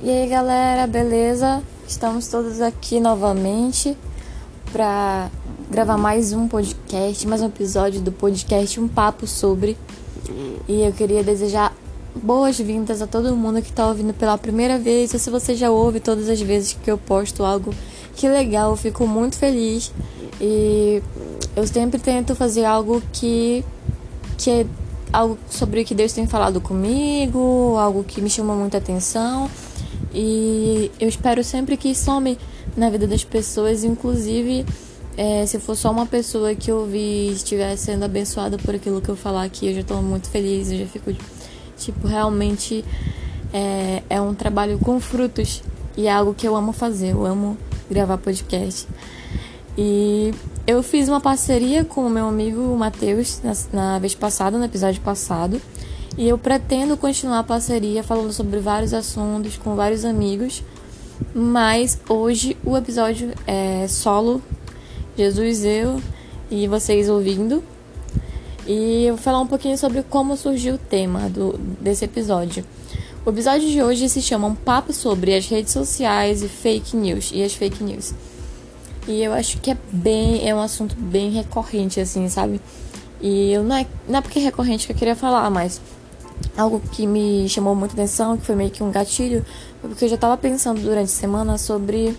E aí galera, beleza? Estamos todos aqui novamente para gravar mais um podcast, mais um episódio do podcast Um Papo Sobre. E eu queria desejar boas-vindas a todo mundo que está ouvindo pela primeira vez, ou se você já ouve todas as vezes que eu posto algo, que legal, eu fico muito feliz. E eu sempre tento fazer algo que, que é algo sobre o que Deus tem falado comigo, algo que me chama muita atenção. E eu espero sempre que some na vida das pessoas, inclusive é, se for só uma pessoa que ouvir estiver sendo abençoada por aquilo que eu falar aqui, eu já estou muito feliz, eu já fico, tipo, realmente é, é um trabalho com frutos e é algo que eu amo fazer, eu amo gravar podcast. E eu fiz uma parceria com o meu amigo Matheus na, na vez passada, no episódio passado. E eu pretendo continuar a parceria falando sobre vários assuntos com vários amigos. Mas hoje o episódio é solo, Jesus, eu e vocês ouvindo. E eu vou falar um pouquinho sobre como surgiu o tema do, desse episódio. O episódio de hoje se chama Um Papo sobre as redes sociais e fake news e as fake news. E eu acho que é bem, é um assunto bem recorrente, assim, sabe? E eu não é, não é porque é recorrente que eu queria falar, mas algo que me chamou muita atenção, que foi meio que um gatilho, porque eu já estava pensando durante a semana sobre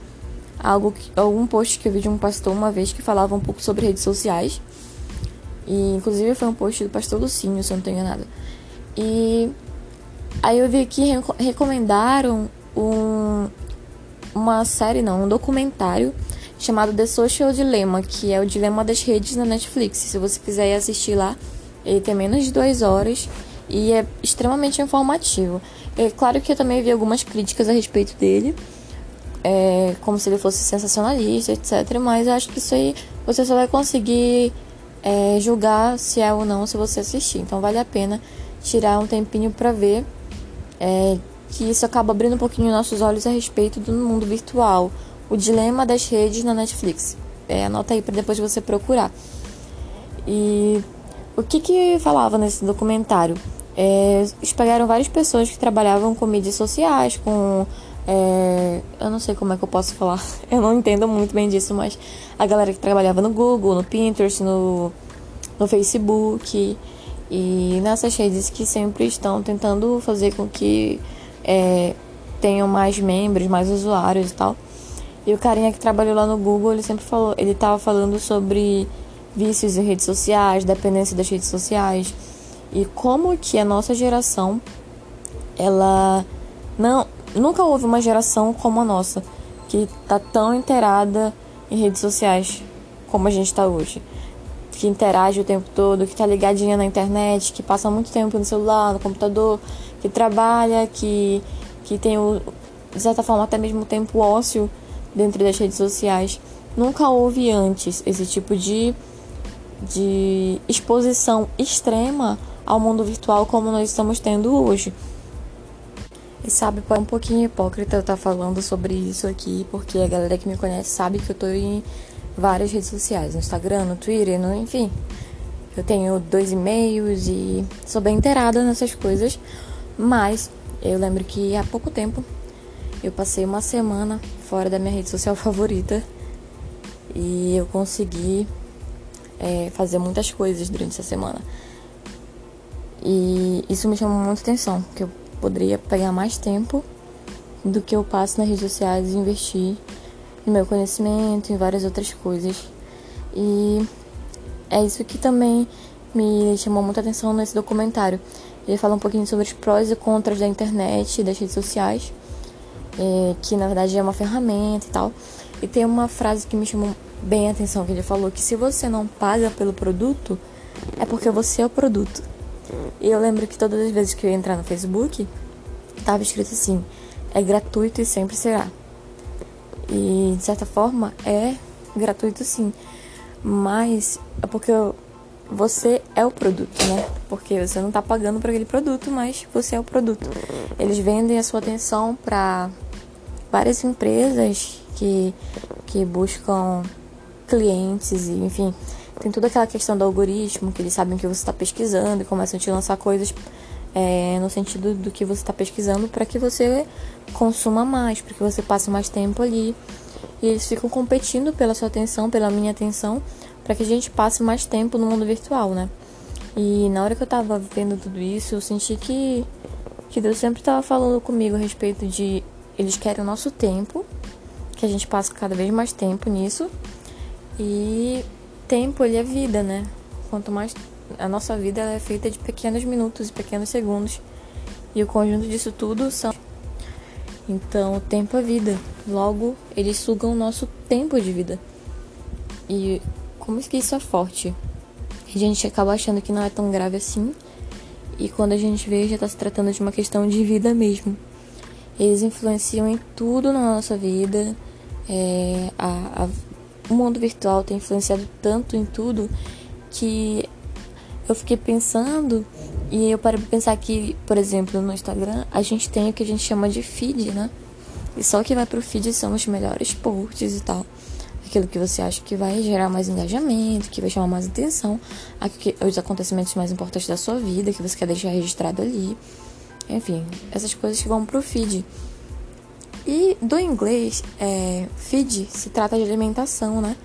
algo que, algum post que eu vi de um pastor uma vez que falava um pouco sobre redes sociais. E inclusive foi um post do pastor Lucinho, se eu não tenho nada. E aí eu vi que recomendaram um, uma série, não, um documentário chamado The Social Dilemma, que é o dilema das redes na Netflix. Se você quiser ir assistir lá, ele tem menos de duas horas e é extremamente informativo. É claro que eu também vi algumas críticas a respeito dele, é, como se ele fosse sensacionalista, etc. Mas acho que isso aí você só vai conseguir é, julgar se é ou não se você assistir. Então vale a pena tirar um tempinho para ver é, que isso acaba abrindo um pouquinho nossos olhos a respeito do mundo virtual, o dilema das redes na Netflix. É, anota aí para depois você procurar. E o que que falava nesse documentário? É, pegaram várias pessoas que trabalhavam com mídias sociais, com. É, eu não sei como é que eu posso falar, eu não entendo muito bem disso, mas a galera que trabalhava no Google, no Pinterest, no, no Facebook e nessas redes que sempre estão tentando fazer com que é, tenham mais membros, mais usuários e tal. E o carinha que trabalhou lá no Google, ele sempre falou, ele estava falando sobre vícios em redes sociais, dependência das redes sociais e como que a nossa geração ela não nunca houve uma geração como a nossa que tá tão inteirada em redes sociais como a gente está hoje. Que interage o tempo todo que tá ligadinha na internet que passa muito tempo no celular no computador que trabalha que que tem o de certa forma até mesmo tempo ósseo dentro das redes sociais. Nunca houve antes esse tipo de de exposição extrema ao mundo virtual como nós estamos tendo hoje. E sabe, é um pouquinho hipócrita eu estar tá falando sobre isso aqui, porque a galera que me conhece sabe que eu estou em várias redes sociais, no Instagram, no Twitter, no, enfim. Eu tenho dois e-mails e sou bem inteirada nessas coisas, mas eu lembro que há pouco tempo eu passei uma semana fora da minha rede social favorita e eu consegui é, fazer muitas coisas durante essa semana. E isso me chamou muita atenção, porque eu poderia pegar mais tempo do que eu passo nas redes sociais e investir no meu conhecimento, em várias outras coisas. E é isso que também me chamou muita atenção nesse documentário. Ele fala um pouquinho sobre os prós e contras da internet das redes sociais, é, que na verdade é uma ferramenta e tal. E tem uma frase que me chamou bem a atenção, que ele falou que se você não paga pelo produto, é porque você é o produto. E eu lembro que todas as vezes que eu ia entrar no Facebook, tava escrito assim: é gratuito e sempre será. E de certa forma é gratuito sim, mas é porque você é o produto, né? Porque você não tá pagando por aquele produto, mas você é o produto. Eles vendem a sua atenção para várias empresas que, que buscam clientes e enfim tem toda aquela questão do algoritmo, que eles sabem que você está pesquisando e começam a te lançar coisas é, no sentido do que você está pesquisando para que você consuma mais, para que você passe mais tempo ali. E eles ficam competindo pela sua atenção, pela minha atenção, para que a gente passe mais tempo no mundo virtual, né? E na hora que eu tava vendo tudo isso, eu senti que, que Deus sempre tava falando comigo a respeito de eles querem o nosso tempo, que a gente passe cada vez mais tempo nisso. E tempo, ele é vida, né? Quanto mais a nossa vida é feita de pequenos minutos e pequenos segundos. E o conjunto disso tudo são então, o tempo é vida. Logo, eles sugam o nosso tempo de vida. E como que isso é forte? A gente acaba achando que não é tão grave assim. E quando a gente vê, já está se tratando de uma questão de vida mesmo. Eles influenciam em tudo na nossa vida. É, a, a, o mundo virtual tem influenciado tanto em tudo que eu fiquei pensando e eu parei pra pensar que, por exemplo, no Instagram, a gente tem o que a gente chama de feed, né? E só o que vai pro feed são os melhores posts e tal. Aquilo que você acha que vai gerar mais engajamento, que vai chamar mais atenção, os acontecimentos mais importantes da sua vida, que você quer deixar registrado ali. Enfim, essas coisas que vão pro feed. E do inglês, é, feed se trata de alimentação, né?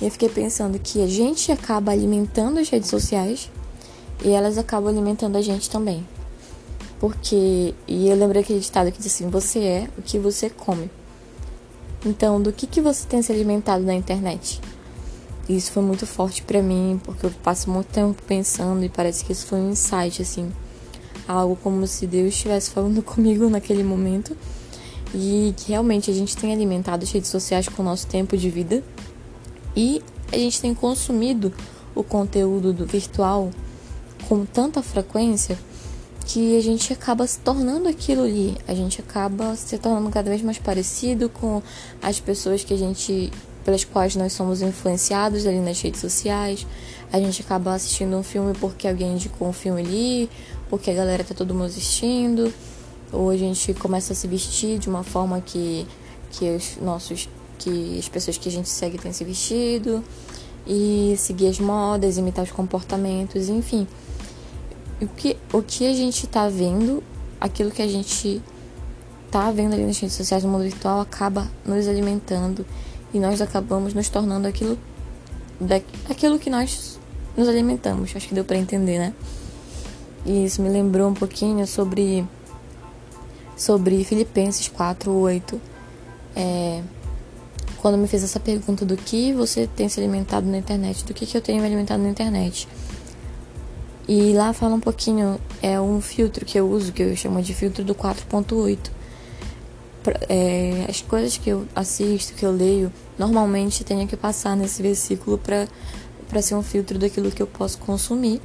Eu fiquei pensando que a gente acaba alimentando as redes sociais e elas acabam alimentando a gente também. Porque, e eu lembrei aquele ditado que diz assim: você é o que você come. Então, do que, que você tem se alimentado na internet? isso foi muito forte para mim, porque eu passo muito tempo pensando e parece que isso foi um insight, assim. Algo como se Deus estivesse falando comigo naquele momento. E que realmente a gente tem alimentado as redes sociais com o nosso tempo de vida e a gente tem consumido o conteúdo do virtual com tanta frequência que a gente acaba se tornando aquilo ali. A gente acaba se tornando cada vez mais parecido com as pessoas que a gente pelas quais nós somos influenciados ali nas redes sociais. A gente acaba assistindo um filme porque alguém indicou um filme ali, porque a galera tá todo mundo assistindo, ou a gente começa a se vestir de uma forma que que os nossos que as pessoas que a gente segue têm se vestido e seguir as modas, imitar os comportamentos, enfim. O que, o que a gente tá vendo, aquilo que a gente tá vendo ali nas redes sociais, no mundo virtual, acaba nos alimentando e nós acabamos nos tornando aquilo, daquilo que nós nos alimentamos. Acho que deu para entender, né? E isso me lembrou um pouquinho sobre sobre Filipenses 4:8. É, quando me fez essa pergunta do que você tem se alimentado na internet, do que, que eu tenho me alimentado na internet. E lá fala um pouquinho, é um filtro que eu uso, que eu chamo de filtro do 4.8. É, as coisas que eu assisto, que eu leio, normalmente tenho que passar nesse versículo para ser um filtro daquilo que eu posso consumir,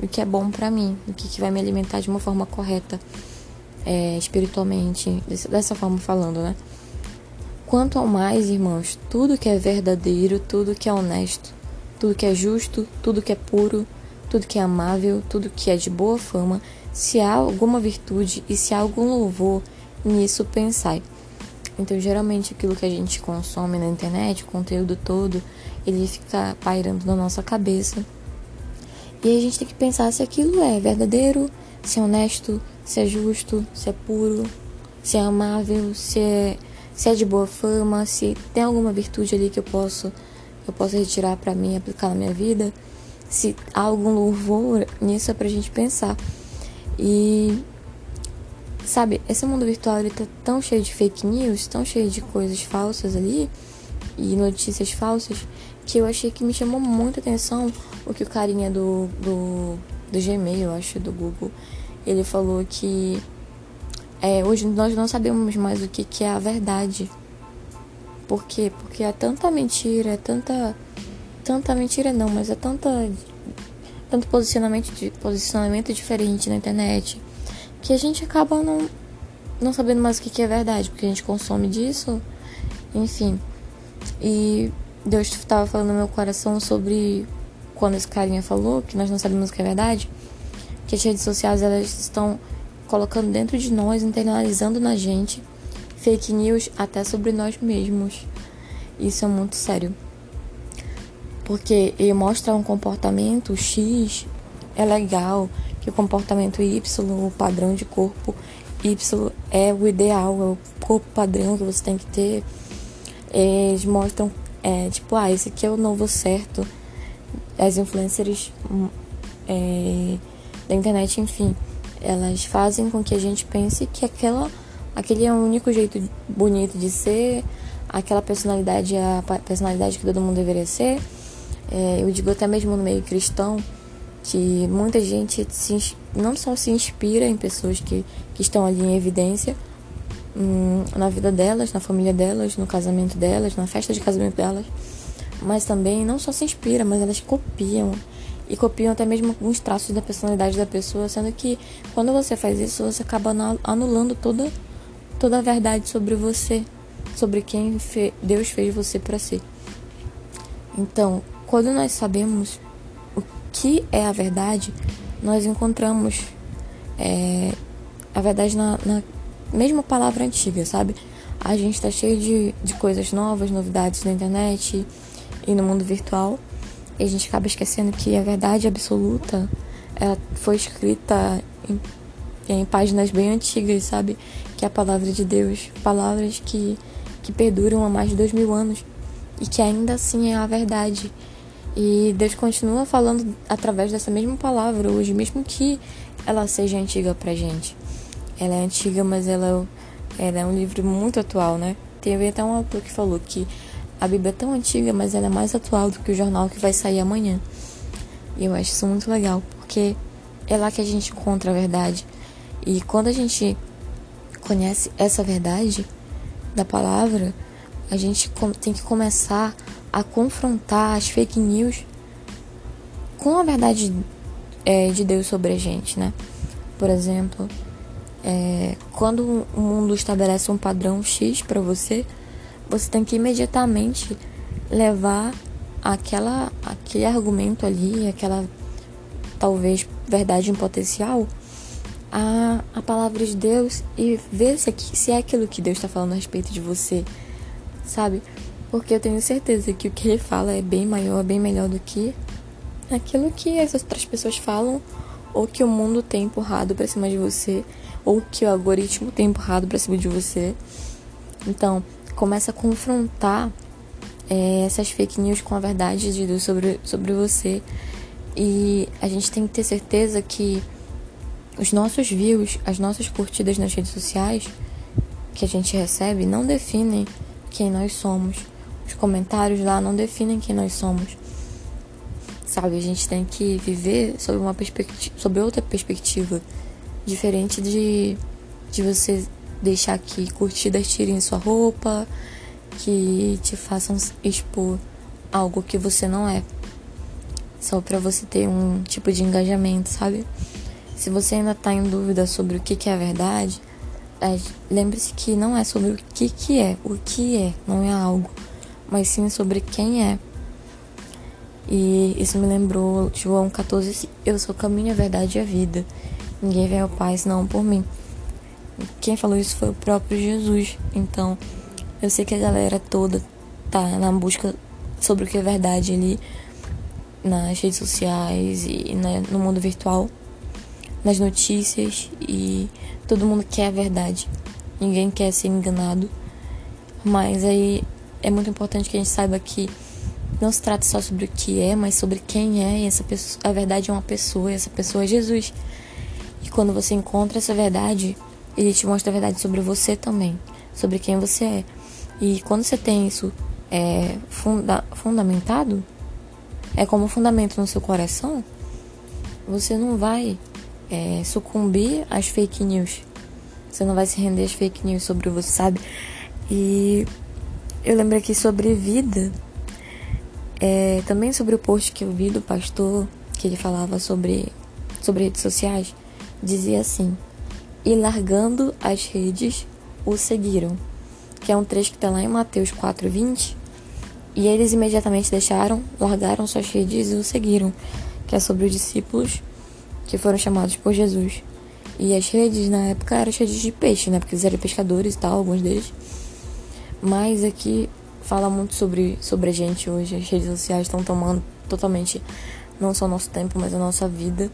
o que é bom para mim, o que, que vai me alimentar de uma forma correta, é, espiritualmente, dessa forma falando, né? Quanto ao mais, irmãos, tudo que é verdadeiro, tudo que é honesto, tudo que é justo, tudo que é puro, tudo que é amável, tudo que é de boa fama, se há alguma virtude e se há algum louvor, nisso pensai. Então, geralmente, aquilo que a gente consome na internet, o conteúdo todo, ele fica pairando na nossa cabeça. E a gente tem que pensar se aquilo é verdadeiro, se é honesto, se é justo, se é puro, se é amável, se é se é de boa fama, se tem alguma virtude ali que eu posso eu posso retirar para mim aplicar na minha vida, se há algum louvor nisso é pra gente pensar. E sabe, esse mundo virtual ele tá tão cheio de fake news, tão cheio de coisas falsas ali e notícias falsas que eu achei que me chamou muita atenção o que o carinha do, do, do Gmail, eu acho, do Google, ele falou que é, hoje nós não sabemos mais o que, que é a verdade. Por quê? Porque é tanta mentira, é tanta. Tanta mentira não, mas é tanta. Tanto posicionamento, posicionamento diferente na internet. Que a gente acaba não, não sabendo mais o que, que é verdade, porque a gente consome disso. Enfim. E Deus estava falando no meu coração sobre quando esse carinha falou que nós não sabemos o que é verdade. Que as redes sociais elas estão colocando dentro de nós, internalizando na gente fake news até sobre nós mesmos. Isso é muito sério. Porque ele mostra um comportamento X é legal, que o comportamento Y, o padrão de corpo Y é o ideal, é o corpo padrão que você tem que ter. Eles mostram, é, tipo, ah, esse aqui é o novo certo. As influencers hum, é, da internet, enfim, elas fazem com que a gente pense que aquela, aquele é o único jeito bonito de ser, aquela personalidade é a personalidade que todo mundo deveria ser. É, eu digo até mesmo no meio cristão que muita gente se, não só se inspira em pessoas que, que estão ali em evidência hum, na vida delas, na família delas, no casamento delas, na festa de casamento delas, mas também não só se inspira, mas elas copiam e copiam até mesmo alguns traços da personalidade da pessoa, sendo que quando você faz isso, você acaba anulando toda toda a verdade sobre você, sobre quem Deus fez você para ser. Então, quando nós sabemos o que é a verdade, nós encontramos é, a verdade na, na mesma palavra antiga, sabe? A gente está cheio de, de coisas novas, novidades na internet e no mundo virtual. E a gente acaba esquecendo que a verdade absoluta ela foi escrita em, em páginas bem antigas, sabe? Que é a palavra de Deus. Palavras que, que perduram há mais de dois mil anos e que ainda assim é a verdade. E Deus continua falando através dessa mesma palavra hoje, mesmo que ela seja antiga pra gente. Ela é antiga, mas ela, ela é um livro muito atual, né? Teve até um autor que falou que a Bíblia é tão antiga, mas ela é mais atual do que o jornal que vai sair amanhã. E eu acho isso muito legal, porque é lá que a gente encontra a verdade. E quando a gente conhece essa verdade da palavra, a gente tem que começar a confrontar as fake news com a verdade é, de Deus sobre a gente, né? Por exemplo, é, quando o mundo estabelece um padrão X para você, você tem que imediatamente levar aquela, aquele argumento ali, aquela talvez verdade em potencial, a, a palavra de Deus e ver se, se é aquilo que Deus está falando a respeito de você, sabe? Porque eu tenho certeza que o que ele fala é bem maior, bem melhor do que aquilo que as outras pessoas falam ou que o mundo tem empurrado para cima de você ou que o algoritmo tem empurrado para cima de você. Então, começa a confrontar é, essas fake news com a verdade de Deus sobre, sobre você. E a gente tem que ter certeza que os nossos views, as nossas curtidas nas redes sociais que a gente recebe não definem quem nós somos. Os comentários lá não definem quem nós somos. Sabe, a gente tem que viver sob uma perspectiva, sob outra perspectiva, diferente de de você deixar que curtidas tirem sua roupa, que te façam expor algo que você não é. Só para você ter um tipo de engajamento, sabe? Se você ainda tá em dúvida sobre o que, que é a verdade, é, lembre-se que não é sobre o que, que é, o que é, não é algo, mas sim sobre quem é. E isso me lembrou João 14, eu sou o caminho, a verdade e a vida. Ninguém vem ao Pai senão por mim. Quem falou isso foi o próprio Jesus. Então, eu sei que a galera toda tá na busca sobre o que é verdade ali nas redes sociais e no mundo virtual, nas notícias e todo mundo quer a verdade. Ninguém quer ser enganado. Mas aí é muito importante que a gente saiba que não se trata só sobre o que é, mas sobre quem é. E essa pessoa, a verdade é uma pessoa, e essa pessoa é Jesus. E quando você encontra essa verdade, ele te mostra a verdade sobre você também, sobre quem você é. E quando você tem isso é, funda fundamentado, é como fundamento no seu coração, você não vai é, sucumbir às fake news. Você não vai se render às fake news sobre você, sabe? E eu lembro aqui sobre vida, é, também sobre o post que eu vi do pastor, que ele falava sobre, sobre redes sociais, dizia assim e largando as redes o seguiram, que é um trecho que está lá em Mateus 4:20. E eles imediatamente deixaram, largaram suas redes e o seguiram, que é sobre os discípulos que foram chamados por Jesus. E as redes na época eram redes de peixe, né? Porque eles eram pescadores e tal, alguns deles. Mas aqui fala muito sobre, sobre a gente hoje. As redes sociais estão tomando totalmente não só o nosso tempo, mas a nossa vida.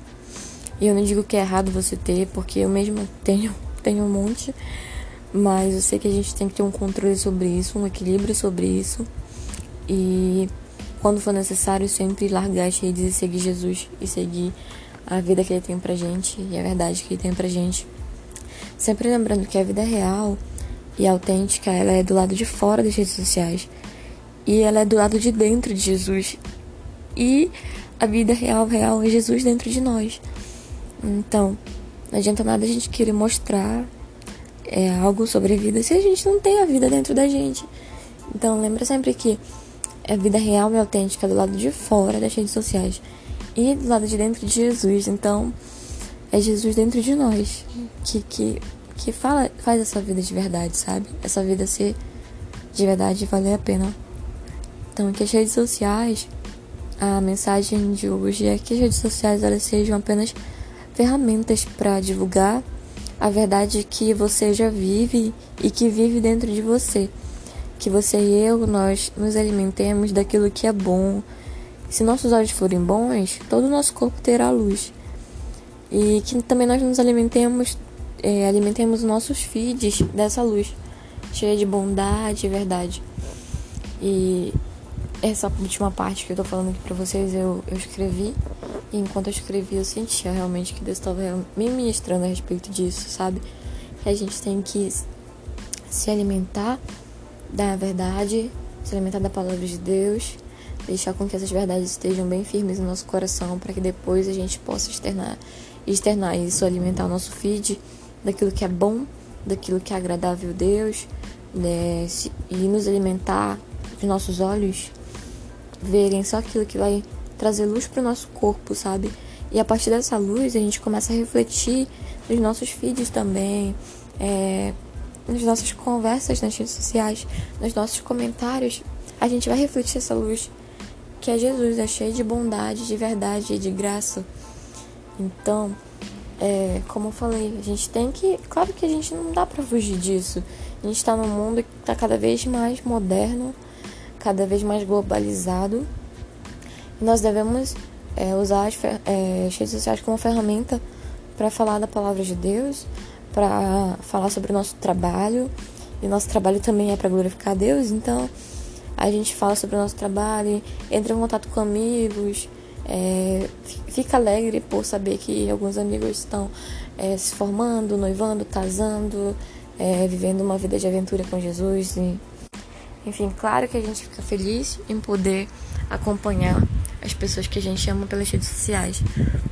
E eu não digo que é errado você ter, porque eu mesma tenho, tenho um monte. Mas eu sei que a gente tem que ter um controle sobre isso, um equilíbrio sobre isso. E quando for necessário, sempre largar as redes e seguir Jesus e seguir a vida que ele tem pra gente e a verdade que ele tem pra gente. Sempre lembrando que a vida real e autêntica, ela é do lado de fora das redes sociais. E ela é do lado de dentro de Jesus. E a vida real, real é Jesus dentro de nós. Então, não adianta nada a gente querer mostrar é, algo sobre a vida se a gente não tem a vida dentro da gente. Então, lembra sempre que a vida real e autêntica do lado de fora das redes sociais e do lado de dentro de Jesus. Então, é Jesus dentro de nós que, que, que fala, faz essa vida de verdade, sabe? Essa vida ser de verdade valer a pena. Então, que as redes sociais, a mensagem de hoje é que as redes sociais elas sejam apenas ferramentas para divulgar a verdade que você já vive e que vive dentro de você. Que você e eu, nós nos alimentemos daquilo que é bom. Se nossos olhos forem bons, todo o nosso corpo terá luz. E que também nós nos alimentemos, é, alimentemos nossos feeds dessa luz, cheia de bondade e verdade. E essa última parte que eu tô falando aqui pra vocês, eu, eu escrevi. E enquanto eu escrevi, eu sentia realmente que Deus estava me ministrando a respeito disso, sabe? Que a gente tem que se alimentar da verdade, se alimentar da palavra de Deus, deixar com que essas verdades estejam bem firmes no nosso coração, para que depois a gente possa externar, externar isso, alimentar o nosso feed daquilo que é bom, daquilo que é agradável a Deus, né? e nos alimentar de nossos olhos verem só aquilo que vai trazer luz para o nosso corpo, sabe? E a partir dessa luz a gente começa a refletir nos nossos feeds também, é, nas nossas conversas nas redes sociais, nos nossos comentários. A gente vai refletir essa luz que é Jesus, é cheio de bondade, de verdade e de graça. Então, é, como eu falei, a gente tem que. Claro que a gente não dá pra fugir disso. A gente tá num mundo que tá cada vez mais moderno cada vez mais globalizado. Nós devemos é, usar as, é, redes sociais como ferramenta para falar da palavra de Deus, para falar sobre o nosso trabalho. E nosso trabalho também é para glorificar a Deus, então a gente fala sobre o nosso trabalho, entra em contato com amigos, é, fica alegre por saber que alguns amigos estão é, se formando, noivando, casando, é, vivendo uma vida de aventura com Jesus. E enfim, claro que a gente fica feliz em poder acompanhar as pessoas que a gente ama pelas redes sociais,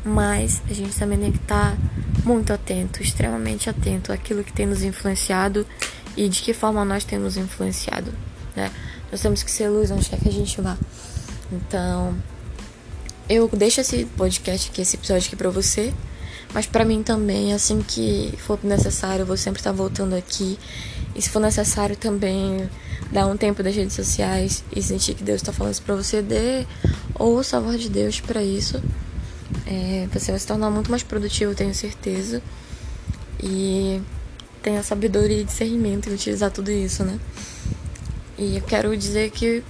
mas a gente também tem que estar muito atento, extremamente atento àquilo que tem nos influenciado e de que forma nós temos influenciado, né? Nós temos que ser luz onde quer que a gente vá. Então, eu deixo esse podcast aqui, esse episódio aqui pra você. Mas para mim também, assim que for necessário, eu vou sempre estar voltando aqui. E se for necessário também dar um tempo das redes sociais e sentir que Deus está falando isso para você, dê ouça a voz de Deus para isso. É, você vai se tornar muito mais produtivo, tenho certeza. E tenha sabedoria e discernimento em utilizar tudo isso, né? E eu quero dizer que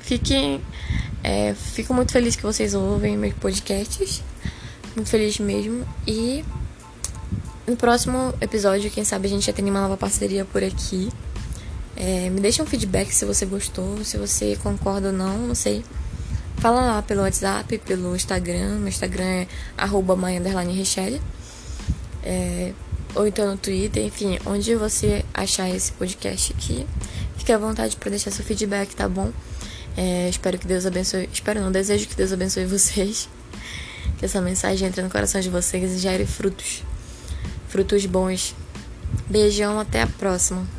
fiquem. É, fico muito feliz que vocês ouvem meus podcasts. Muito feliz mesmo. E no próximo episódio, quem sabe a gente já tem uma nova parceria por aqui. É, me deixa um feedback se você gostou, se você concorda ou não, não sei. Fala lá pelo WhatsApp, pelo Instagram. Meu Instagram é arroba é, ou então no Twitter, enfim, onde você achar esse podcast aqui. Fique à vontade para deixar seu feedback, tá bom? É, espero que Deus abençoe. Espero não, desejo que Deus abençoe vocês. Que essa mensagem entre no coração de vocês e gere frutos. Frutos bons. Beijão, até a próxima.